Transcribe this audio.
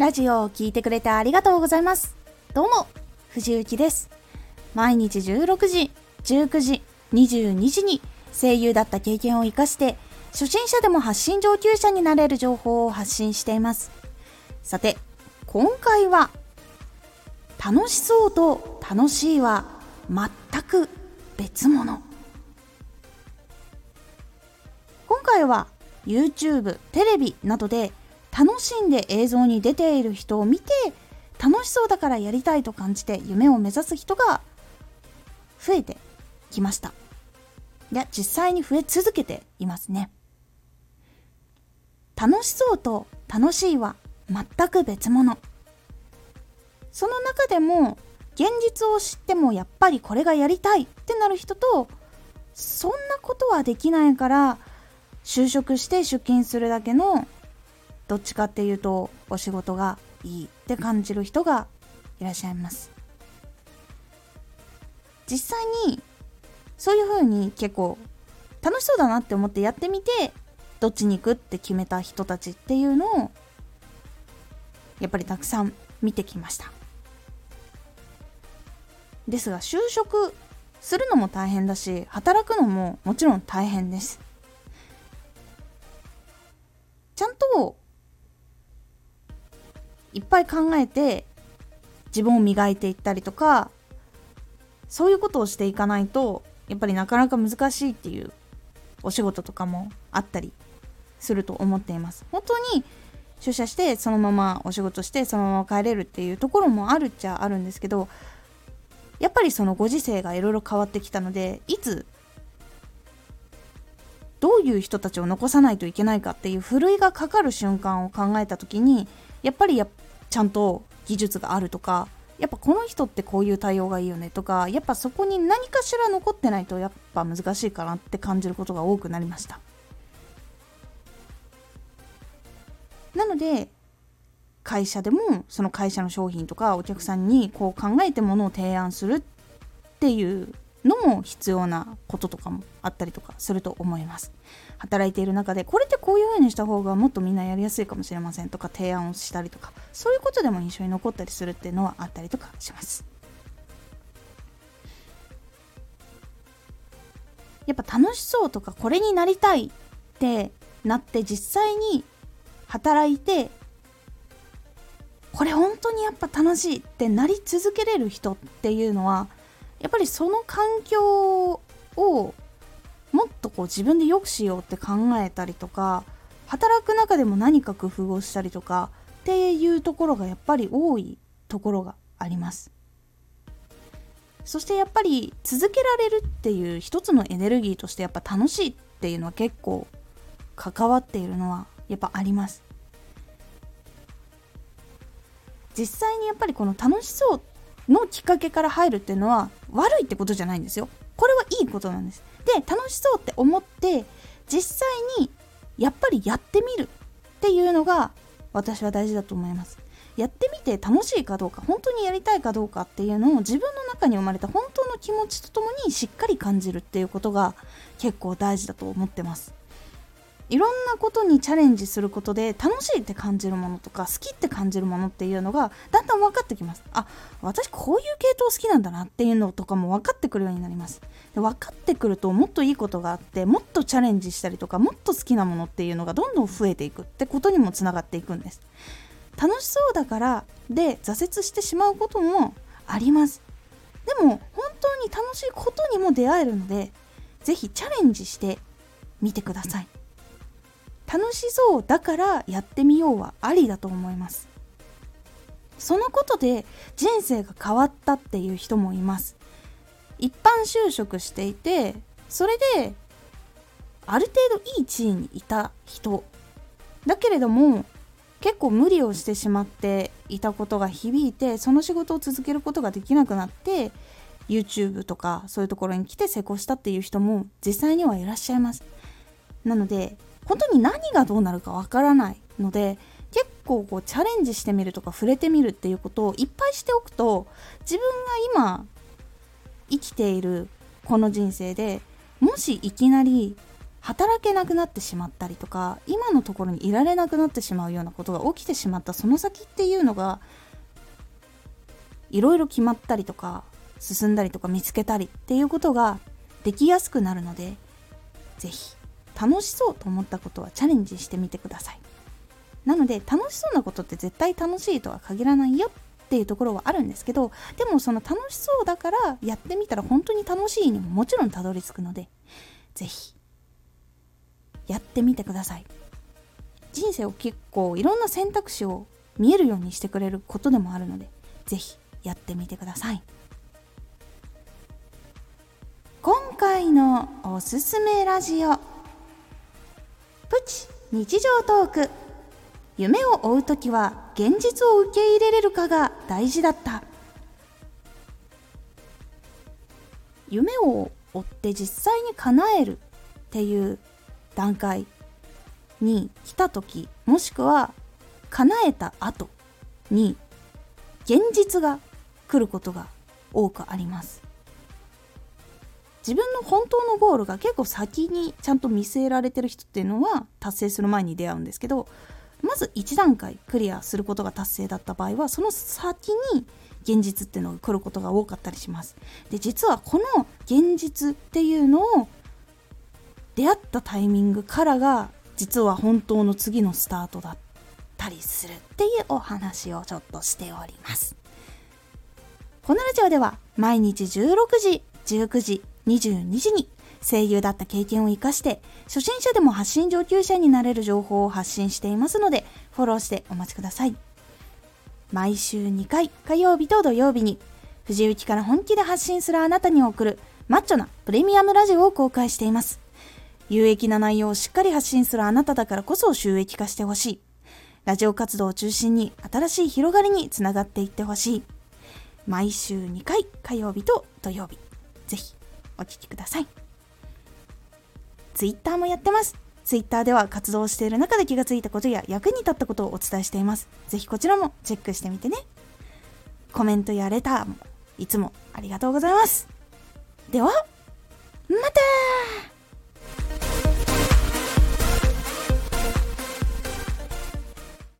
ラジオを聴いてくれてありがとうございます。どうも、藤幸です。毎日16時、19時、22時に声優だった経験を活かして、初心者でも発信上級者になれる情報を発信しています。さて、今回は、楽しそうと楽しいは全く別物。今回は YouTube、テレビなどで楽しんで映像に出ている人を見て楽しそうだからやりたいと感じて夢を目指す人が増えてきました。いや実際に増え続けていますね。楽しそうと楽しいは全く別物。その中でも現実を知ってもやっぱりこれがやりたいってなる人とそんなことはできないから就職して出勤するだけのどっちかっていうとお仕事がいいって感じる人がいらっしゃいます。実際にそういう風に結構楽しそうだなって思ってやってみてどっちに行くって決めた人たちっていうのをやっぱりたくさん見てきました。ですが就職するのも大変だし働くのももちろん大変です。いっぱい考えて自分を磨いていったりとかそういうことをしていかないとやっぱりなかなか難しいっていうお仕事とかもあったりすると思っています。本当に出社してそのままお仕事してそのまま帰れるっていうところもあるっちゃあるんですけどやっぱりそのご時世がいろいろ変わってきたのでいつどういう人たちを残さないといけないかっていうふるいがかかる瞬間を考えた時にやっぱりやちゃんと技術があるとかやっぱこの人ってこういう対応がいいよねとかやっぱそこに何かしら残ってないとやっぱ難しいかなって感じることが多くなりました。なので会社でもその会社の商品とかお客さんにこう考えてものを提案するっていうのも必要なこととかもあったりとかすると思います。働いている中でこれってこういう風にした方がもっとみんなやりやすいかもしれませんとか提案をしたりとかそういうことでも印象に残ったりするっていうのはあったりとかします。やっぱ楽しそうとかこれになりたいってなって実際に働いてこれ本当にやっぱ楽しいってなり続けれる人っていうのはやっぱりその環境をもっとこう自分で良くしようって考えたりとか働く中でも何か工夫をしたりとかっていうところがやっぱり多いところがあります。そしてやっぱり続けられるっていう一つのエネルギーとしてやっぱ楽しいっていうのは結構関わっているのはやっぱあります。実際にやっぱりこの楽しそうっのきっかけから入るっていうのは悪いってことじゃないんですよ。これはいいことなんです。で楽しそうって思って実際にやっぱりやってみるっていうのが私は大事だと思います。やってみて楽しいかどうか本当にやりたいかどうかっていうのを自分の中に生まれた本当の気持ちとともにしっかり感じるっていうことが結構大事だと思ってます。いろんなことにチャレンジすることで楽しいって感じるものとか好きって感じるものっていうのがだんだん分かってきます。あ私こういう系統好きなんだなっていうのとかも分かってくるようになります。で分かってくるともっといいことがあってもっとチャレンジしたりとかもっと好きなものっていうのがどんどん増えていくってことにもつながっていくんです。楽しそうだからで挫折してしまうこともあります。でも本当に楽しいことにも出会えるので是非チャレンジしてみてください。楽しそうだからやってみようはありだと思います。そのことで人生が変わったっていう人もいます。一般就職していてそれである程度いい地位にいた人。だけれども結構無理をしてしまっていたことが響いてその仕事を続けることができなくなって YouTube とかそういうところに来て成功したっていう人も実際にはいらっしゃいます。なので本当に何がどうなるかわからないので結構こうチャレンジしてみるとか触れてみるっていうことをいっぱいしておくと自分が今生きているこの人生でもしいきなり働けなくなってしまったりとか今のところにいられなくなってしまうようなことが起きてしまったその先っていうのがいろいろ決まったりとか進んだりとか見つけたりっていうことができやすくなるので是非楽しそうと思ったことはチャレンジしてみてください。なので楽しそうなことって絶対楽しいとは限らないよっていうところはあるんですけどでもその楽しそうだからやってみたら本当に楽しいにももちろんたどり着くので是非やってみてください。人生を結構いろんな選択肢を見えるようにしてくれることでもあるので是非やってみてください。今回のおすすめラジオ。日常トーク。夢を追う時は現実を受け入れれるかが大事だった。夢を追って実際に叶えるっていう段階に来た時もしくは叶えた後に現実が来ることが多くあります。自分の本当のゴールが結構先にちゃんと見据えられてる人っていうのは達成する前に出会うんですけどまず1段階クリアすることが達成だった場合はその先に現実っていうのが来ることが多かったりします。で実はこの現実っていうのを出会ったタイミングからが実は本当の次のスタートだったりするっていうお話をちょっとしております。このラジオでは毎日16時19時22時に声優だった経験を生かして初心者でも発信上級者になれる情報を発信していますのでフォローしてお待ちください。毎週2回火曜日と土曜日に藤雪から本気で発信するあなたに送るマッチョなプレミアムラジオを公開しています。有益な内容をしっかり発信するあなただからこそ収益化してほしい。ラジオ活動を中心に新しい広がりにつながっていってほしい。毎週2回火曜日と土曜日。ぜひ。お聴きください Twitter もやってます。Twitter では活動している中で気がついたことや役に立ったことをお伝えしています。ぜひこちらもチェックしてみてね。コメントやレターもいつもありがとうございます。では、また